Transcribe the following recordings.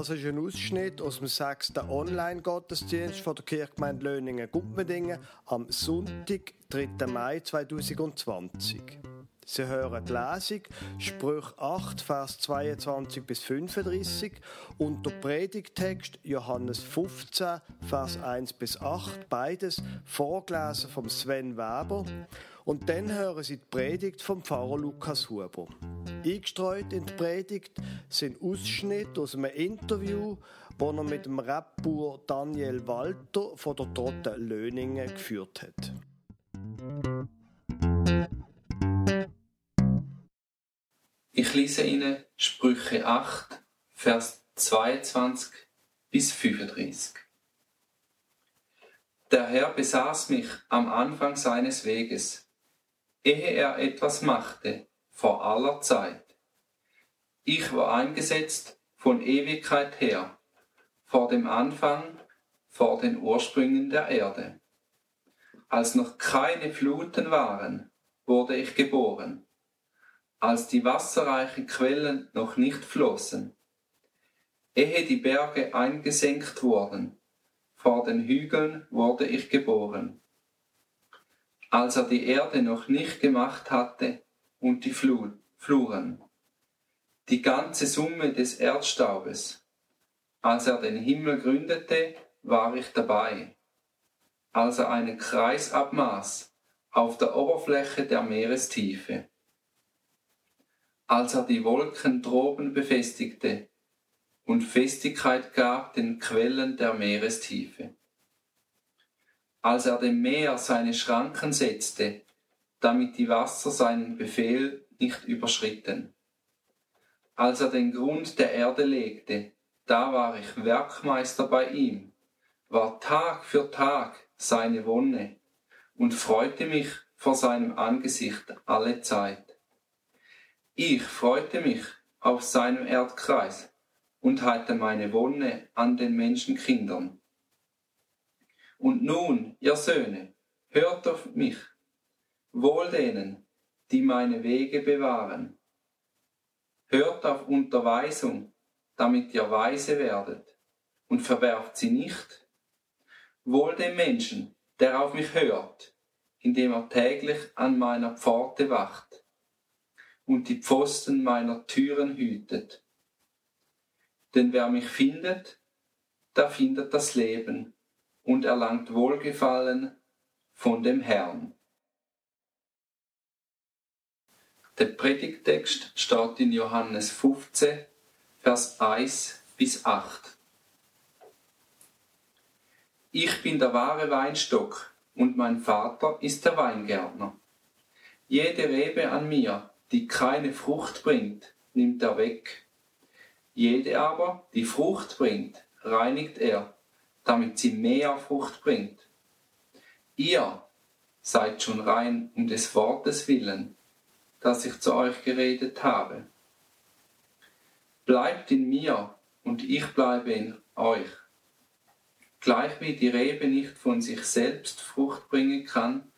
Das ist ein Ausschnitt aus dem sechsten Online-Gottesdienst von der Kirchgemeinde Löningen-Gumpendingen am Sonntag, 3. Mai 2020. Sie hören die Lesung, Sprüch 8, Vers 22 bis 35 und der Predigtext Johannes 15, Vers 1 bis 8, beides vorgelesen vom Sven Weber. Und dann hören Sie die Predigt vom Pfarrer Lukas Huber. Eingestreut in die Predigt sind Ausschnitte aus einem Interview, das er mit dem Rapper Daniel Walter von der Trotte Löningen geführt hat. Ich lese Ihnen Sprüche 8, Vers 22 bis 35. Der Herr besaß mich am Anfang seines Weges, ehe er etwas machte, vor aller Zeit. Ich war eingesetzt von Ewigkeit her, vor dem Anfang, vor den Ursprüngen der Erde. Als noch keine Fluten waren, wurde ich geboren als die wasserreichen Quellen noch nicht flossen. Ehe die Berge eingesenkt wurden, vor den Hügeln wurde ich geboren. Als er die Erde noch nicht gemacht hatte und die Fluren, die ganze Summe des Erdstaubes. Als er den Himmel gründete, war ich dabei. Als er einen Kreis abmaß auf der Oberfläche der Meerestiefe als er die Wolken droben befestigte und Festigkeit gab den Quellen der Meerestiefe. Als er dem Meer seine Schranken setzte, damit die Wasser seinen Befehl nicht überschritten. Als er den Grund der Erde legte, da war ich Werkmeister bei ihm, war Tag für Tag seine Wonne und freute mich vor seinem Angesicht alle Zeit. Ich freute mich auf seinem Erdkreis und hatte meine Wonne an den Menschenkindern. Und nun, ihr Söhne, hört auf mich, wohl denen, die meine Wege bewahren. Hört auf Unterweisung, damit ihr weise werdet, und verwerft sie nicht. Wohl dem Menschen, der auf mich hört, indem er täglich an meiner Pforte wacht und die Pfosten meiner Türen hütet. Denn wer mich findet, der findet das Leben und erlangt Wohlgefallen von dem Herrn. Der Predigtext steht in Johannes 15, Vers 1 bis 8. Ich bin der wahre Weinstock und mein Vater ist der Weingärtner. Jede Rebe an mir, die keine Frucht bringt, nimmt er weg. Jede aber, die Frucht bringt, reinigt er, damit sie mehr Frucht bringt. Ihr seid schon rein um des Wortes willen, das ich zu euch geredet habe. Bleibt in mir und ich bleibe in euch. Gleich wie die Rebe nicht von sich selbst Frucht bringen kann,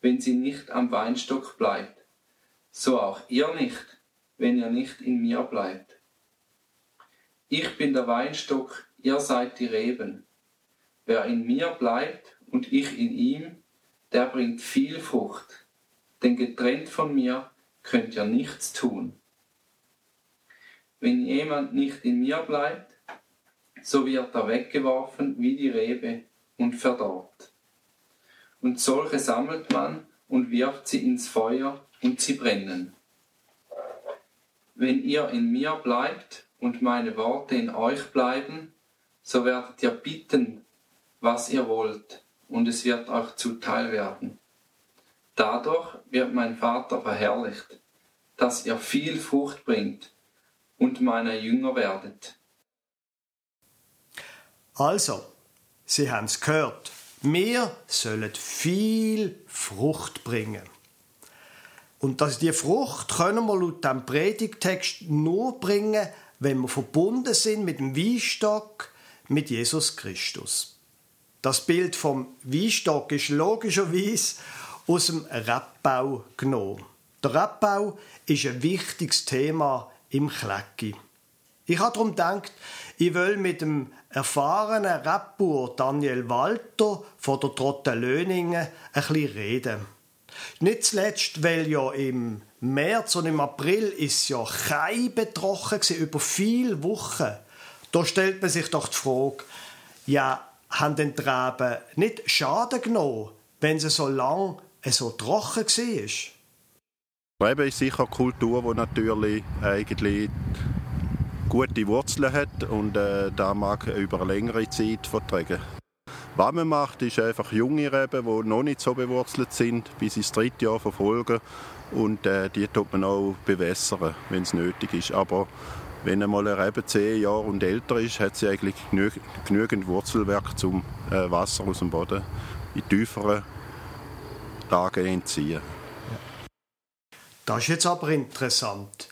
wenn sie nicht am Weinstock bleibt so auch ihr nicht, wenn ihr nicht in mir bleibt. Ich bin der Weinstock, ihr seid die Reben. Wer in mir bleibt und ich in ihm, der bringt viel Frucht, denn getrennt von mir könnt ihr nichts tun. Wenn jemand nicht in mir bleibt, so wird er weggeworfen wie die Rebe und verdorrt. Und solche sammelt man und wirft sie ins Feuer und sie brennen. Wenn ihr in mir bleibt und meine Worte in euch bleiben, so werdet ihr bitten, was ihr wollt, und es wird euch zuteil werden. Dadurch wird mein Vater verherrlicht, dass ihr viel Frucht bringt und meiner Jünger werdet. Also, Sie haben es gehört, wir sollen viel Frucht bringen. Und dass die Frucht können wir laut dem Predigtext nur bringen, wenn wir verbunden sind mit dem Weinstock, mit Jesus Christus. Das Bild vom Weinstock ist logischerweise aus dem Rebbau genommen. Der Rebbau ist ein wichtiges Thema im Klecki. Ich habe darum gedacht, ich will mit dem erfahrenen Rapper Daniel Walter von der Trotte Löningen ein bisschen reden. Nicht zuletzt, weil ja im März und im April ist ja kein betroffen war, über viele Wochen. Da stellt man sich doch die Frage, ja, haben den Treben nicht Schaden genommen, wenn sie so lang so trocken war? Reben ist sicher eine Kultur, die natürlich eigentlich gute Wurzeln hat und äh, da mag über eine längere Zeit vertragen. Was man macht, ist einfach junge Reben, die noch nicht so bewurzelt sind, bis ins dritte Jahr verfolgen und äh, die tut man auch bewässern, wenn es nötig ist. Aber wenn eine Rebe zehn Jahre und älter ist, hat sie eigentlich genü genügend Wurzelwerk, um äh, Wasser aus dem Boden in tieferen Lagen entziehen. Das ist jetzt aber interessant.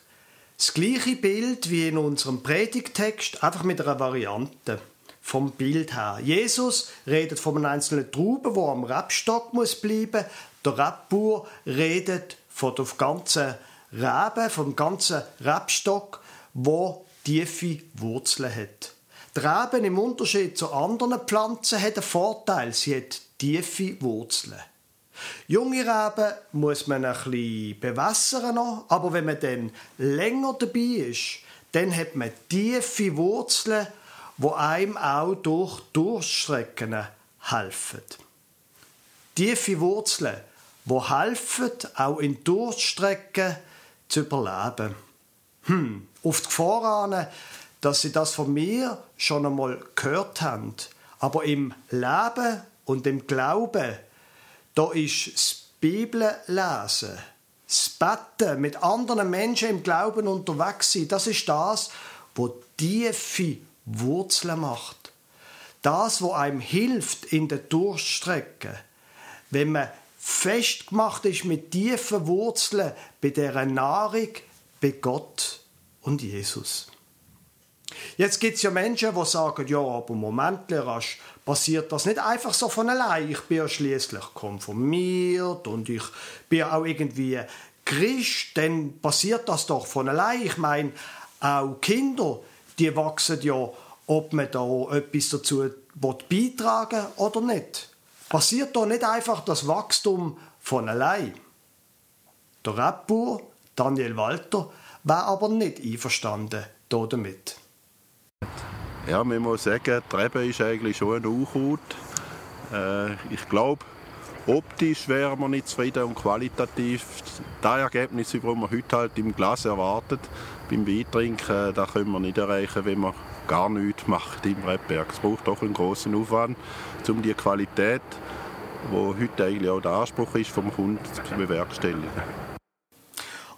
Das gleiche Bild wie in unserem Predigtext, einfach mit einer Variante vom Bild her. Jesus redet von einem einzelnen Trauben, wo am Rebstock muss bleiben. Der Rebbauer redet von der ganzen Rebe, vom ganzen Rebstock, wo tiefe Wurzeln hat. Die Reben im Unterschied zu anderen Pflanzen hat einen Vorteil, sie hat tiefe Wurzeln. Junge Reben muss man ein bisschen bewässern aber wenn man dann länger dabei ist, dann hat man tiefe Wurzeln, wo einem auch durch Durchstrecken helfen. Tiefe Wurzeln, wo helfen, auch in Durchstrecken zu überleben. Hm, auf die Gefahr an, dass Sie das von mir schon einmal gehört haben. Aber im Leben und im Glauben da ist das Bibellesen, das Betten, mit anderen Menschen im Glauben unterwegs sein. Das ist das, wo tiefe Wurzeln macht. Das, wo einem hilft in der Durchstrecke. Wenn man festgemacht ist mit tiefen Wurzeln bei der Nahrung bei Gott und Jesus. Jetzt gibt es ja Menschen, die sagen, ja, aber Moment, rasch, passiert das nicht einfach so von allein. Ich bin ja schließlich konformiert und ich bin auch irgendwie Christ, dann passiert das doch von allein. Ich meine, auch Kinder, die wachsen ja, ob man da etwas dazu beitragen oder nicht. Passiert da nicht einfach das Wachstum von allein. Der Rapper Daniel Walter war aber nicht einverstanden damit. Ja, man muss sagen, die Rebe ist eigentlich schon ein Unkraut. Äh, ich glaube, optisch wären wir nicht zufrieden und qualitativ. Das Ergebnis, das man heute halt im Glas erwartet, beim Weintrinken, das können wir nicht erreichen, wenn man gar nichts macht im Rebberg. Es braucht doch einen großen Aufwand, um die Qualität, die heute eigentlich auch der Anspruch ist, vom Kunden zu bewerkstelligen.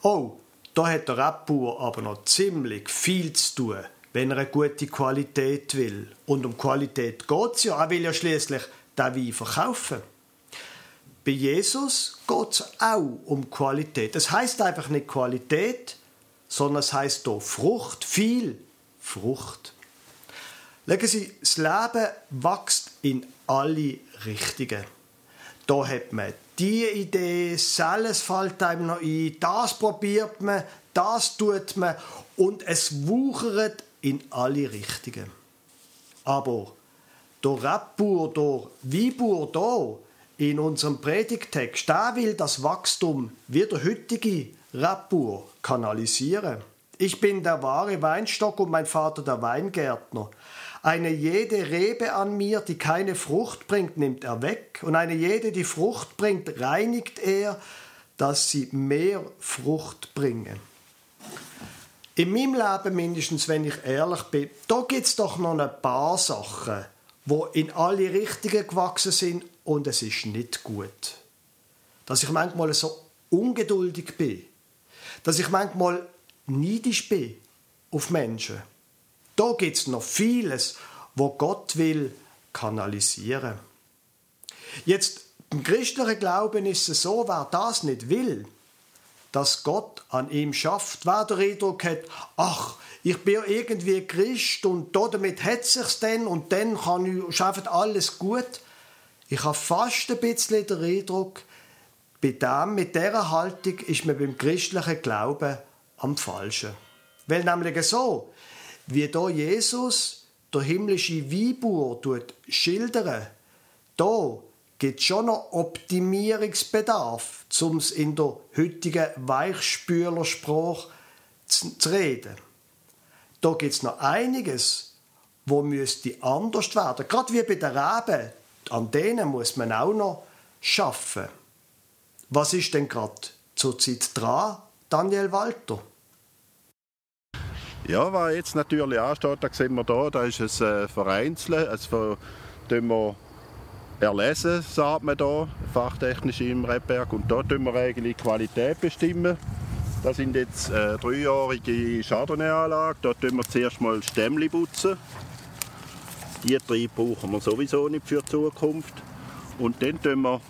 Oh, da hat der Rebbauer aber noch ziemlich viel zu tun wenn er eine gute Qualität will. Und um Qualität geht es ja. Er will ja schließlich den Wein verkaufen. Bei Jesus geht es auch um Qualität. Das heißt einfach nicht Qualität, sondern es heißt hier Frucht, viel Frucht. Legen Sie, das Leben wächst in alle Richtungen. Da hat man die Idee, alles fällt einem noch ein, das probiert man, das tut man und es wuchert in alle Richtungen. Aber der Rappur, der Wiebuhr da in unserem Predigtext, da will das Wachstum wie der heutige Rappur kanalisieren. Ich bin der wahre Weinstock und mein Vater der Weingärtner. Eine jede Rebe an mir, die keine Frucht bringt, nimmt er weg, und eine jede, die Frucht bringt, reinigt er, dass sie mehr Frucht bringen. In meinem Leben, mindestens wenn ich ehrlich bin, da gibt es doch noch ein paar Sachen, wo in alle Richtungen gewachsen sind und es ist nicht gut. Dass ich manchmal so ungeduldig bin. Dass ich manchmal neidisch bin auf Menschen. Da gibt es noch vieles, wo Gott will kanalisieren. Jetzt, im christlichen Glauben ist es so, wer das nicht will, dass Gott an ihm schafft. Wer den Eindruck hat, ach, ich bin irgendwie Christ und damit hat es sich dann und dann kann ich, alles gut. Ich habe fast ein bisschen den Eindruck, bei dem, mit dieser Haltung ist man beim christlichen Glauben am Falschen. Weil nämlich so, wie da Jesus der himmlische Weinbauer schildern, da gibt es schon noch Optimierungsbedarf, um es in der heutigen Weichspülersprache zu, reden. Da gibt es noch einiges, wo müsste anders werden. Gerade wie bei den Reben, an denen muss man auch noch schaffen. Was ist denn gerade zurzeit dran, Daniel Walter? Ja, was jetzt natürlich ansteht, da sehen wir hier, da ist es äh, vereinzelt. Also, tun wir erlesen, sagt man hier, fachtechnisch im Rebberg. Und da tun wir eigentlich Qualität bestimmen. Das sind jetzt äh, dreijährige Chardonnay-Anlagen. Da tun wir zuerst mal Stämmli putzen. Die drei brauchen wir sowieso nicht für die Zukunft. Und dann tun wir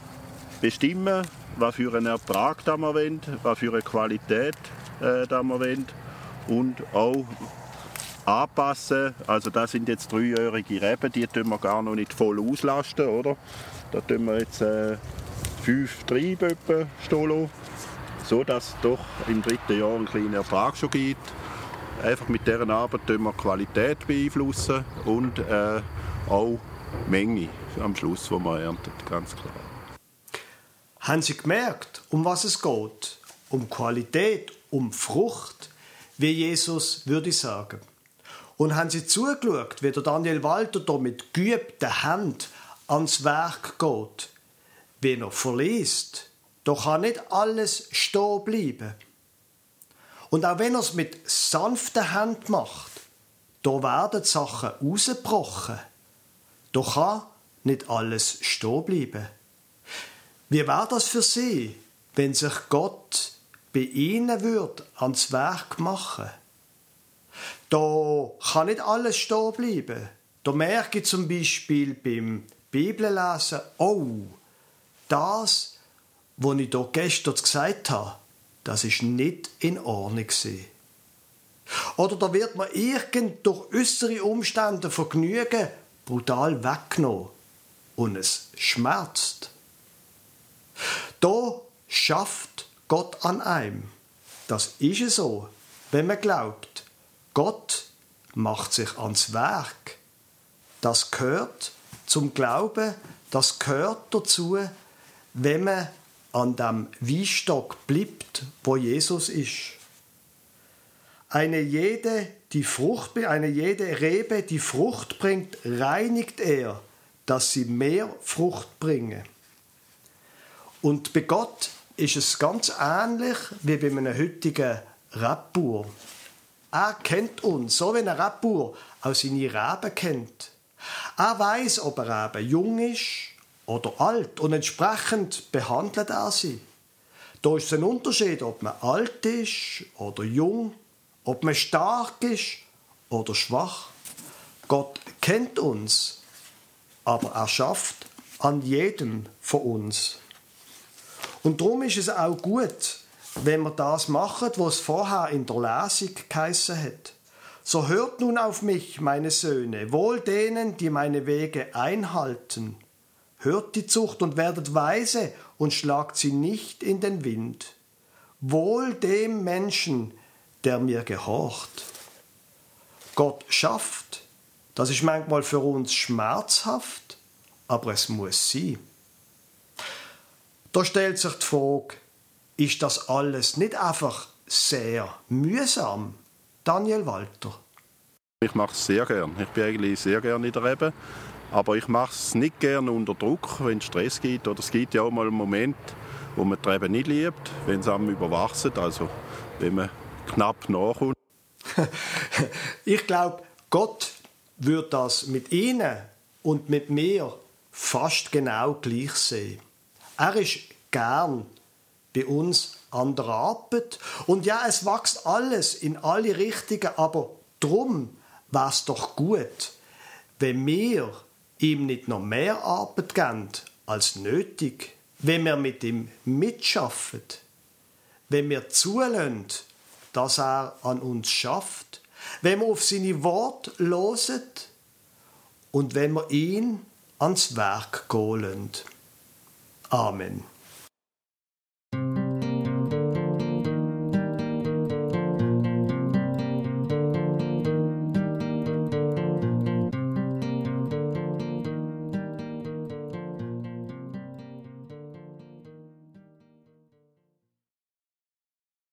bestimmen, was für einen Ertrag wir wollen, was für eine Qualität äh, wir wollen und auch anpassen. Also das sind jetzt dreijährige Reben, die tun wir gar noch nicht voll auslasten, oder? Da tun wir jetzt äh, fünf Triebe stehen so dass es doch im dritten Jahr einen kleinen Ertrag schon gibt. Einfach mit dieser Arbeit tun wir Qualität beeinflussen und äh, auch Menge am Schluss, die man erntet, ganz klar. Haben Sie gemerkt, um was es geht? Um Qualität, um Frucht, wie Jesus würde sagen. Und haben Sie zugeschaut, wie der Daniel Walter da mit geübter Hand ans Werk geht, wie er verliest. Da kann nicht alles stehen bleiben. Und auch wenn er es mit sanfter Hand macht, da werden Sachen rausgebrochen. Da kann nicht alles stehen bleiben. Wie wäre das für Sie, wenn sich Gott bei Ihnen würde ans Werk machen? Da kann nicht alles stehen bleiben. Da merke ich zum Beispiel beim Bibellesen, oh, das, was ich hier gestern gesagt habe, das ist nicht in Ordnung gewesen. Oder da wird man irgend durch äußere Umstände Vergnügen brutal weggenommen und es schmerzt. Da schafft Gott an einem. Das ist so, wenn man glaubt, Gott macht sich ans Werk. Das gehört zum Glauben, das gehört dazu, wenn man an dem Weinstock bleibt, wo Jesus ist. Eine jede, die Frucht, eine jede Rebe, die Frucht bringt, reinigt er, dass sie mehr Frucht bringe. Und bei Gott ist es ganz ähnlich wie bei einem heutigen Rebauer. Er kennt uns, so wie ein Rebauer auch seine Reben kennt. Er weiß, ob er eben jung ist oder alt und entsprechend behandelt er sie. Da ist ein Unterschied, ob man alt ist oder jung, ob man stark ist oder schwach. Gott kennt uns, aber er schafft an jedem von uns. Und darum ist es auch gut, wenn wir das machen, was vorher in der Lesung geheissen hat. So hört nun auf mich, meine Söhne, wohl denen, die meine Wege einhalten. Hört die Zucht und werdet weise und schlagt sie nicht in den Wind. Wohl dem Menschen, der mir gehorcht. Gott schafft. Das ist manchmal für uns schmerzhaft, aber es muss sein. Da stellt sich die Frage, ist das alles nicht einfach sehr mühsam? Daniel Walter. Ich mache es sehr gern. Ich bin eigentlich sehr gern in der Rebe. Aber ich mache es nicht gern unter Druck, wenn es Stress gibt. Oder es gibt ja auch mal einen Moment, wo man die Rebe nicht liebt, wenn es einem überwachsen. Also wenn man knapp nachkommt. ich glaube, Gott wird das mit Ihnen und mit mir fast genau gleich sehen. Er ist gern bei uns an der Arbeit. Und ja, es wächst alles in alle Richtungen, aber drum war es doch gut, wenn wir ihm nicht noch mehr Arbeit geben als nötig, wenn wir mit ihm mitschaffen, wenn wir zulassen, dass er an uns schafft, wenn wir auf seine Worte losen und wenn wir ihn ans Werk gehen Amen.